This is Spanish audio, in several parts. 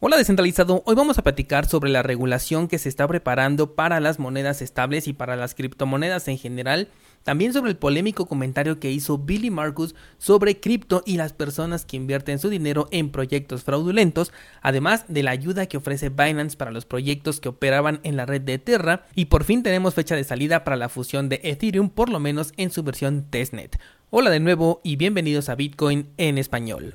Hola descentralizado, hoy vamos a platicar sobre la regulación que se está preparando para las monedas estables y para las criptomonedas en general, también sobre el polémico comentario que hizo Billy Marcus sobre cripto y las personas que invierten su dinero en proyectos fraudulentos, además de la ayuda que ofrece Binance para los proyectos que operaban en la red de Terra y por fin tenemos fecha de salida para la fusión de Ethereum por lo menos en su versión testnet. Hola de nuevo y bienvenidos a Bitcoin en español.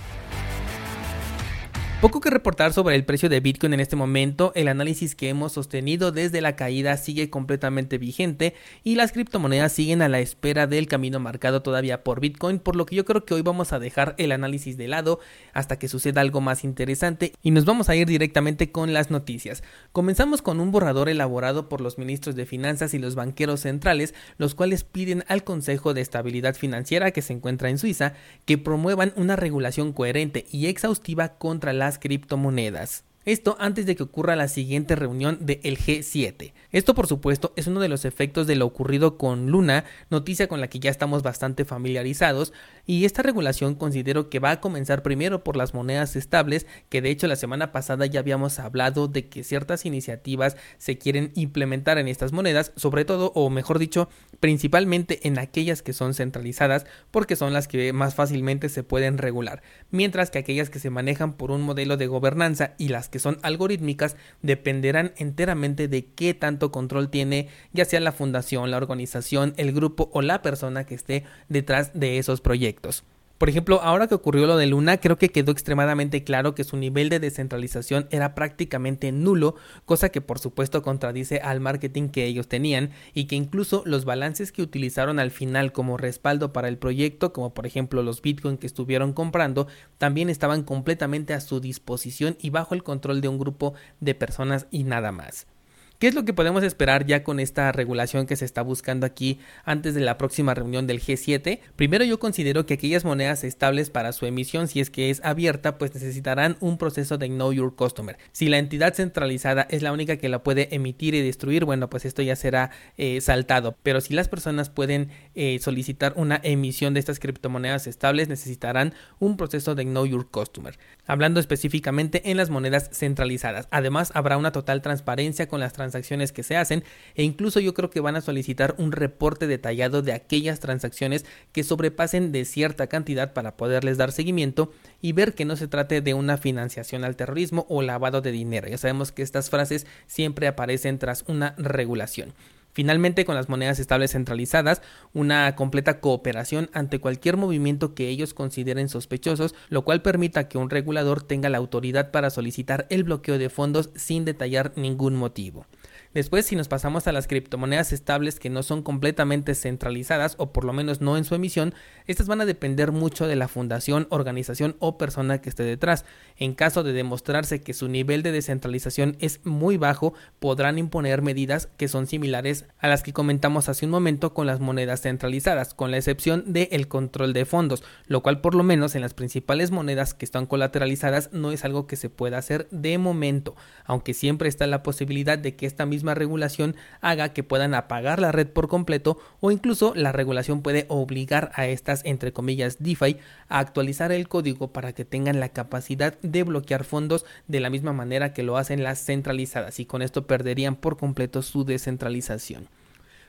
Poco que reportar sobre el precio de Bitcoin en este momento, el análisis que hemos sostenido desde la caída sigue completamente vigente y las criptomonedas siguen a la espera del camino marcado todavía por Bitcoin, por lo que yo creo que hoy vamos a dejar el análisis de lado hasta que suceda algo más interesante y nos vamos a ir directamente con las noticias. Comenzamos con un borrador elaborado por los ministros de Finanzas y los banqueros centrales, los cuales piden al Consejo de Estabilidad Financiera que se encuentra en Suiza que promuevan una regulación coherente y exhaustiva contra las criptomonedas. Esto antes de que ocurra la siguiente reunión del G7. Esto por supuesto es uno de los efectos de lo ocurrido con Luna, noticia con la que ya estamos bastante familiarizados, y esta regulación considero que va a comenzar primero por las monedas estables, que de hecho la semana pasada ya habíamos hablado de que ciertas iniciativas se quieren implementar en estas monedas, sobre todo, o mejor dicho, principalmente en aquellas que son centralizadas, porque son las que más fácilmente se pueden regular, mientras que aquellas que se manejan por un modelo de gobernanza y las que son algorítmicas dependerán enteramente de qué tanto control tiene ya sea la fundación, la organización, el grupo o la persona que esté detrás de esos proyectos. Por ejemplo, ahora que ocurrió lo de Luna, creo que quedó extremadamente claro que su nivel de descentralización era prácticamente nulo, cosa que por supuesto contradice al marketing que ellos tenían y que incluso los balances que utilizaron al final como respaldo para el proyecto, como por ejemplo los Bitcoin que estuvieron comprando, también estaban completamente a su disposición y bajo el control de un grupo de personas y nada más. ¿Qué es lo que podemos esperar ya con esta regulación que se está buscando aquí antes de la próxima reunión del G7? Primero yo considero que aquellas monedas estables para su emisión, si es que es abierta, pues necesitarán un proceso de Know Your Customer. Si la entidad centralizada es la única que la puede emitir y destruir, bueno, pues esto ya será eh, saltado. Pero si las personas pueden eh, solicitar una emisión de estas criptomonedas estables, necesitarán un proceso de Know Your Customer. Hablando específicamente en las monedas centralizadas. Además, habrá una total transparencia con las transacciones transacciones que se hacen e incluso yo creo que van a solicitar un reporte detallado de aquellas transacciones que sobrepasen de cierta cantidad para poderles dar seguimiento y ver que no se trate de una financiación al terrorismo o lavado de dinero. Ya sabemos que estas frases siempre aparecen tras una regulación. Finalmente, con las monedas estables centralizadas, una completa cooperación ante cualquier movimiento que ellos consideren sospechosos, lo cual permita que un regulador tenga la autoridad para solicitar el bloqueo de fondos sin detallar ningún motivo. Después, si nos pasamos a las criptomonedas estables que no son completamente centralizadas o por lo menos no en su emisión, estas van a depender mucho de la fundación, organización o persona que esté detrás. En caso de demostrarse que su nivel de descentralización es muy bajo, podrán imponer medidas que son similares a las que comentamos hace un momento con las monedas centralizadas, con la excepción del control de fondos, lo cual por lo menos en las principales monedas que están colateralizadas no es algo que se pueda hacer de momento, aunque siempre está la posibilidad de que esta misma regulación haga que puedan apagar la red por completo o incluso la regulación puede obligar a estas entre comillas DeFi a actualizar el código para que tengan la capacidad de bloquear fondos de la misma manera que lo hacen las centralizadas y con esto perderían por completo su descentralización.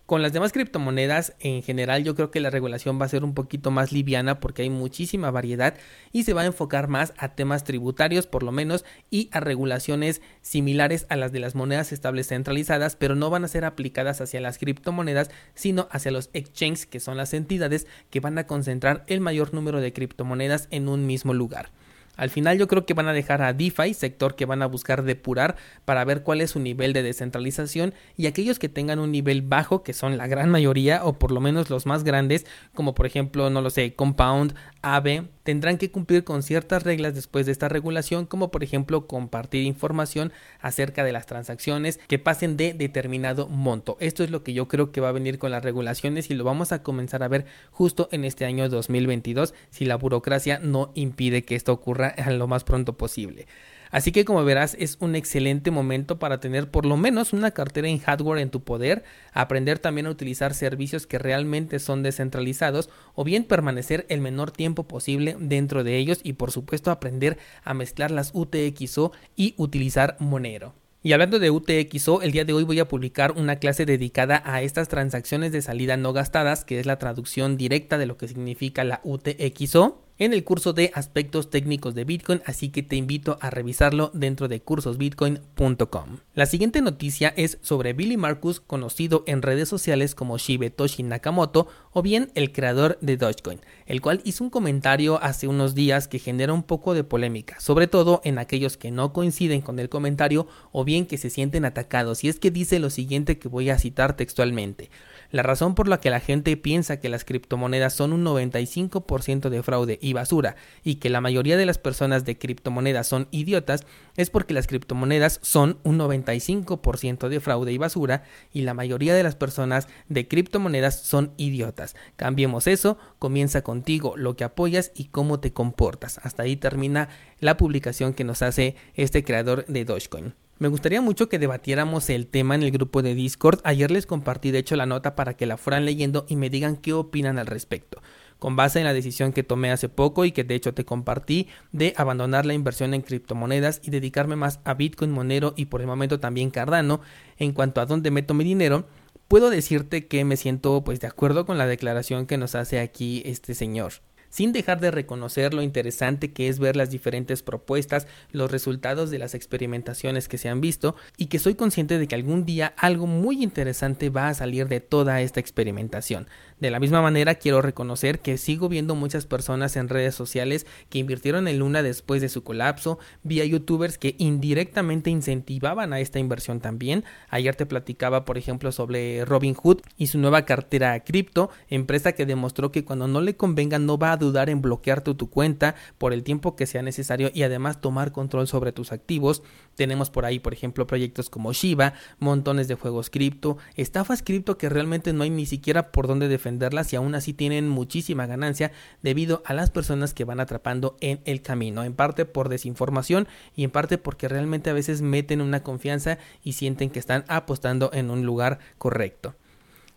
Con las demás criptomonedas, en general, yo creo que la regulación va a ser un poquito más liviana porque hay muchísima variedad y se va a enfocar más a temas tributarios, por lo menos, y a regulaciones similares a las de las monedas estables centralizadas, pero no van a ser aplicadas hacia las criptomonedas, sino hacia los exchanges, que son las entidades que van a concentrar el mayor número de criptomonedas en un mismo lugar. Al final yo creo que van a dejar a DeFi, sector que van a buscar depurar para ver cuál es su nivel de descentralización y aquellos que tengan un nivel bajo, que son la gran mayoría o por lo menos los más grandes, como por ejemplo, no lo sé, Compound, AVE, tendrán que cumplir con ciertas reglas después de esta regulación, como por ejemplo compartir información acerca de las transacciones que pasen de determinado monto. Esto es lo que yo creo que va a venir con las regulaciones y lo vamos a comenzar a ver justo en este año 2022 si la burocracia no impide que esto ocurra lo más pronto posible. Así que como verás es un excelente momento para tener por lo menos una cartera en hardware en tu poder, aprender también a utilizar servicios que realmente son descentralizados o bien permanecer el menor tiempo posible dentro de ellos y por supuesto aprender a mezclar las UTXO y utilizar Monero. Y hablando de UTXO, el día de hoy voy a publicar una clase dedicada a estas transacciones de salida no gastadas, que es la traducción directa de lo que significa la UTXO en el curso de aspectos técnicos de Bitcoin, así que te invito a revisarlo dentro de cursosbitcoin.com. La siguiente noticia es sobre Billy Marcus, conocido en redes sociales como Shibetoshi Nakamoto o bien el creador de Dogecoin, el cual hizo un comentario hace unos días que genera un poco de polémica, sobre todo en aquellos que no coinciden con el comentario o bien que se sienten atacados, y es que dice lo siguiente que voy a citar textualmente. La razón por la que la gente piensa que las criptomonedas son un 95% de fraude y basura y que la mayoría de las personas de criptomonedas son idiotas es porque las criptomonedas son un 95% de fraude y basura y la mayoría de las personas de criptomonedas son idiotas. Cambiemos eso, comienza contigo, lo que apoyas y cómo te comportas. Hasta ahí termina la publicación que nos hace este creador de Dogecoin. Me gustaría mucho que debatiéramos el tema en el grupo de Discord. Ayer les compartí de hecho la nota para que la fueran leyendo y me digan qué opinan al respecto. Con base en la decisión que tomé hace poco y que de hecho te compartí de abandonar la inversión en criptomonedas y dedicarme más a Bitcoin, Monero y por el momento también Cardano en cuanto a dónde meto mi dinero, puedo decirte que me siento pues de acuerdo con la declaración que nos hace aquí este señor sin dejar de reconocer lo interesante que es ver las diferentes propuestas, los resultados de las experimentaciones que se han visto y que soy consciente de que algún día algo muy interesante va a salir de toda esta experimentación. De la misma manera quiero reconocer que sigo viendo muchas personas en redes sociales que invirtieron en Luna después de su colapso, vía youtubers que indirectamente incentivaban a esta inversión también. Ayer te platicaba por ejemplo sobre Robinhood y su nueva cartera cripto, empresa que demostró que cuando no le convenga no va a dudar en bloquearte tu cuenta por el tiempo que sea necesario y además tomar control sobre tus activos. Tenemos por ahí, por ejemplo, proyectos como Shiba, montones de juegos cripto, estafas cripto que realmente no hay ni siquiera por dónde defenderlas y aún así tienen muchísima ganancia debido a las personas que van atrapando en el camino, en parte por desinformación y en parte porque realmente a veces meten una confianza y sienten que están apostando en un lugar correcto.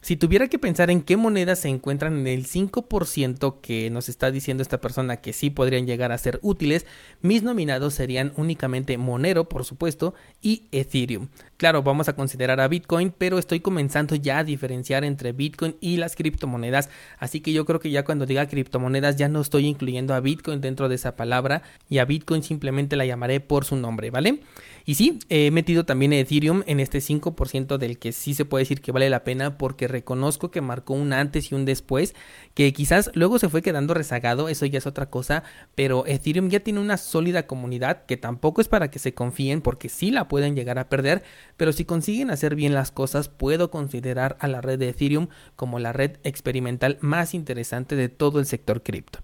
Si tuviera que pensar en qué monedas se encuentran en el 5% que nos está diciendo esta persona que sí podrían llegar a ser útiles, mis nominados serían únicamente Monero, por supuesto, y Ethereum. Claro, vamos a considerar a Bitcoin, pero estoy comenzando ya a diferenciar entre Bitcoin y las criptomonedas, así que yo creo que ya cuando diga criptomonedas ya no estoy incluyendo a Bitcoin dentro de esa palabra y a Bitcoin simplemente la llamaré por su nombre, ¿vale? Y sí, he metido también Ethereum en este 5% del que sí se puede decir que vale la pena porque reconozco que marcó un antes y un después, que quizás luego se fue quedando rezagado, eso ya es otra cosa, pero Ethereum ya tiene una sólida comunidad que tampoco es para que se confíen porque sí la pueden llegar a perder, pero si consiguen hacer bien las cosas, puedo considerar a la red de Ethereum como la red experimental más interesante de todo el sector cripto.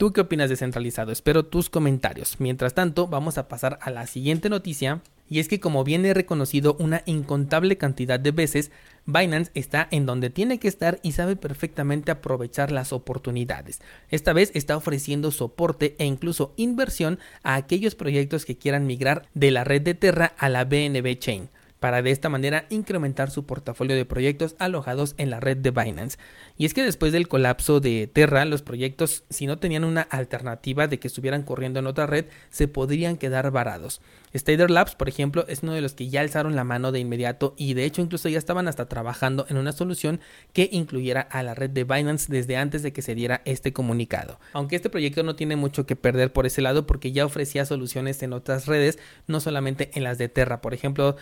¿Tú qué opinas de centralizado? Espero tus comentarios. Mientras tanto, vamos a pasar a la siguiente noticia. Y es que como bien he reconocido una incontable cantidad de veces, Binance está en donde tiene que estar y sabe perfectamente aprovechar las oportunidades. Esta vez está ofreciendo soporte e incluso inversión a aquellos proyectos que quieran migrar de la red de Terra a la BNB Chain para de esta manera incrementar su portafolio de proyectos alojados en la red de Binance. Y es que después del colapso de Terra, los proyectos, si no tenían una alternativa de que estuvieran corriendo en otra red, se podrían quedar varados. Stader Labs, por ejemplo, es uno de los que ya alzaron la mano de inmediato y de hecho incluso ya estaban hasta trabajando en una solución que incluyera a la red de Binance desde antes de que se diera este comunicado. Aunque este proyecto no tiene mucho que perder por ese lado porque ya ofrecía soluciones en otras redes, no solamente en las de Terra. Por ejemplo,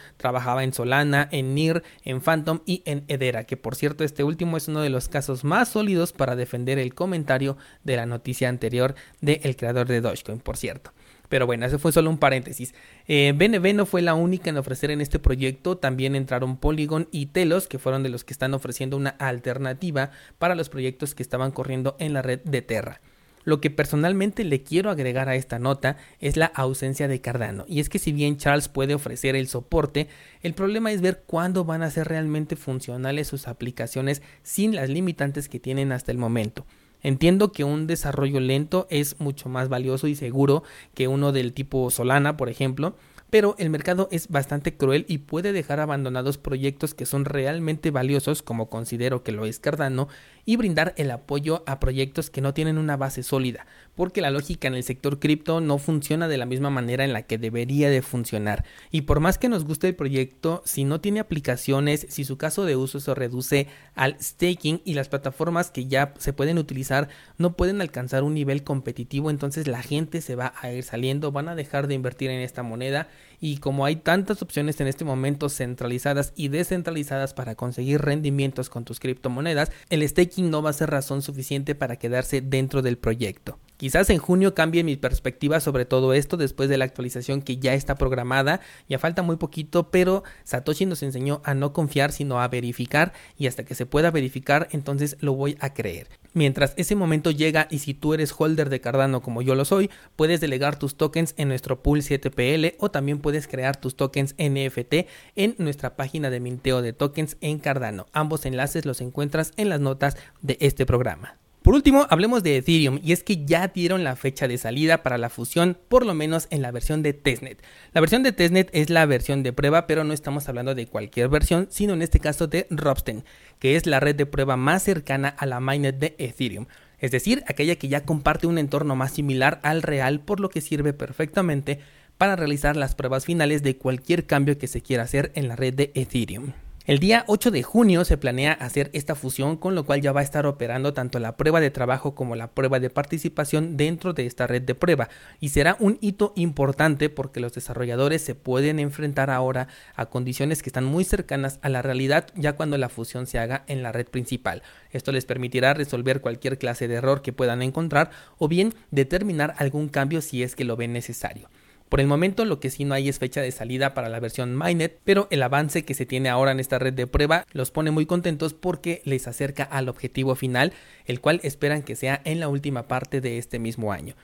en Solana, en NIR, en Phantom y en Edera, que por cierto este último es uno de los casos más sólidos para defender el comentario de la noticia anterior del creador de Dogecoin, por cierto. Pero bueno, ese fue solo un paréntesis. Eh, BNB no fue la única en ofrecer en este proyecto, también entraron Polygon y Telos, que fueron de los que están ofreciendo una alternativa para los proyectos que estaban corriendo en la red de Terra. Lo que personalmente le quiero agregar a esta nota es la ausencia de Cardano. Y es que si bien Charles puede ofrecer el soporte, el problema es ver cuándo van a ser realmente funcionales sus aplicaciones sin las limitantes que tienen hasta el momento. Entiendo que un desarrollo lento es mucho más valioso y seguro que uno del tipo Solana, por ejemplo, pero el mercado es bastante cruel y puede dejar abandonados proyectos que son realmente valiosos, como considero que lo es Cardano, y brindar el apoyo a proyectos que no tienen una base sólida, porque la lógica en el sector cripto no funciona de la misma manera en la que debería de funcionar. Y por más que nos guste el proyecto, si no tiene aplicaciones, si su caso de uso se reduce al staking y las plataformas que ya se pueden utilizar no pueden alcanzar un nivel competitivo, entonces la gente se va a ir saliendo, van a dejar de invertir en esta moneda y como hay tantas opciones en este momento centralizadas y descentralizadas para conseguir rendimientos con tus criptomonedas, el staking no va a ser razón suficiente para quedarse dentro del proyecto. Quizás en junio cambie mi perspectiva sobre todo esto después de la actualización que ya está programada. Ya falta muy poquito, pero Satoshi nos enseñó a no confiar sino a verificar y hasta que se pueda verificar entonces lo voy a creer. Mientras ese momento llega y si tú eres holder de Cardano como yo lo soy, puedes delegar tus tokens en nuestro pool 7PL o también puedes crear tus tokens NFT en nuestra página de minteo de tokens en Cardano. Ambos enlaces los encuentras en las notas de este programa. Por último, hablemos de Ethereum y es que ya dieron la fecha de salida para la fusión, por lo menos en la versión de testnet. La versión de testnet es la versión de prueba, pero no estamos hablando de cualquier versión, sino en este caso de Ropsten, que es la red de prueba más cercana a la mainnet de Ethereum. Es decir, aquella que ya comparte un entorno más similar al real, por lo que sirve perfectamente para realizar las pruebas finales de cualquier cambio que se quiera hacer en la red de Ethereum. El día 8 de junio se planea hacer esta fusión, con lo cual ya va a estar operando tanto la prueba de trabajo como la prueba de participación dentro de esta red de prueba. Y será un hito importante porque los desarrolladores se pueden enfrentar ahora a condiciones que están muy cercanas a la realidad ya cuando la fusión se haga en la red principal. Esto les permitirá resolver cualquier clase de error que puedan encontrar o bien determinar algún cambio si es que lo ven necesario. Por el momento lo que sí no hay es fecha de salida para la versión Mainnet, pero el avance que se tiene ahora en esta red de prueba los pone muy contentos porque les acerca al objetivo final, el cual esperan que sea en la última parte de este mismo año.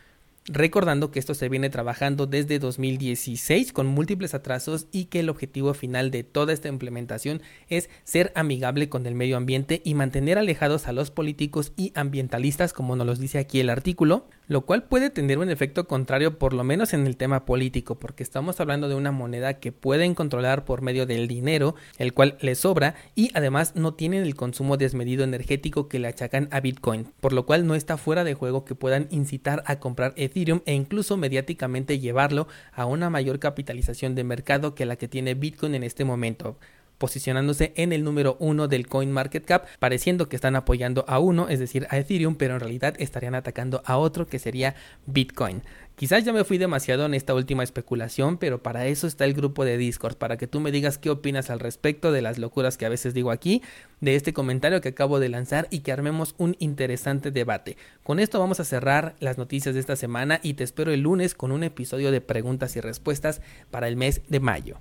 Recordando que esto se viene trabajando desde 2016 con múltiples atrasos y que el objetivo final de toda esta implementación es ser amigable con el medio ambiente y mantener alejados a los políticos y ambientalistas como nos lo dice aquí el artículo, lo cual puede tener un efecto contrario por lo menos en el tema político, porque estamos hablando de una moneda que pueden controlar por medio del dinero, el cual les sobra, y además no tienen el consumo desmedido energético que le achacan a Bitcoin, por lo cual no está fuera de juego que puedan incitar a comprar Ethereum e incluso mediáticamente llevarlo a una mayor capitalización de mercado que la que tiene Bitcoin en este momento posicionándose en el número uno del coin market cap, pareciendo que están apoyando a uno, es decir, a Ethereum, pero en realidad estarían atacando a otro que sería Bitcoin. Quizás ya me fui demasiado en esta última especulación, pero para eso está el grupo de Discord, para que tú me digas qué opinas al respecto de las locuras que a veces digo aquí, de este comentario que acabo de lanzar y que armemos un interesante debate. Con esto vamos a cerrar las noticias de esta semana y te espero el lunes con un episodio de preguntas y respuestas para el mes de mayo.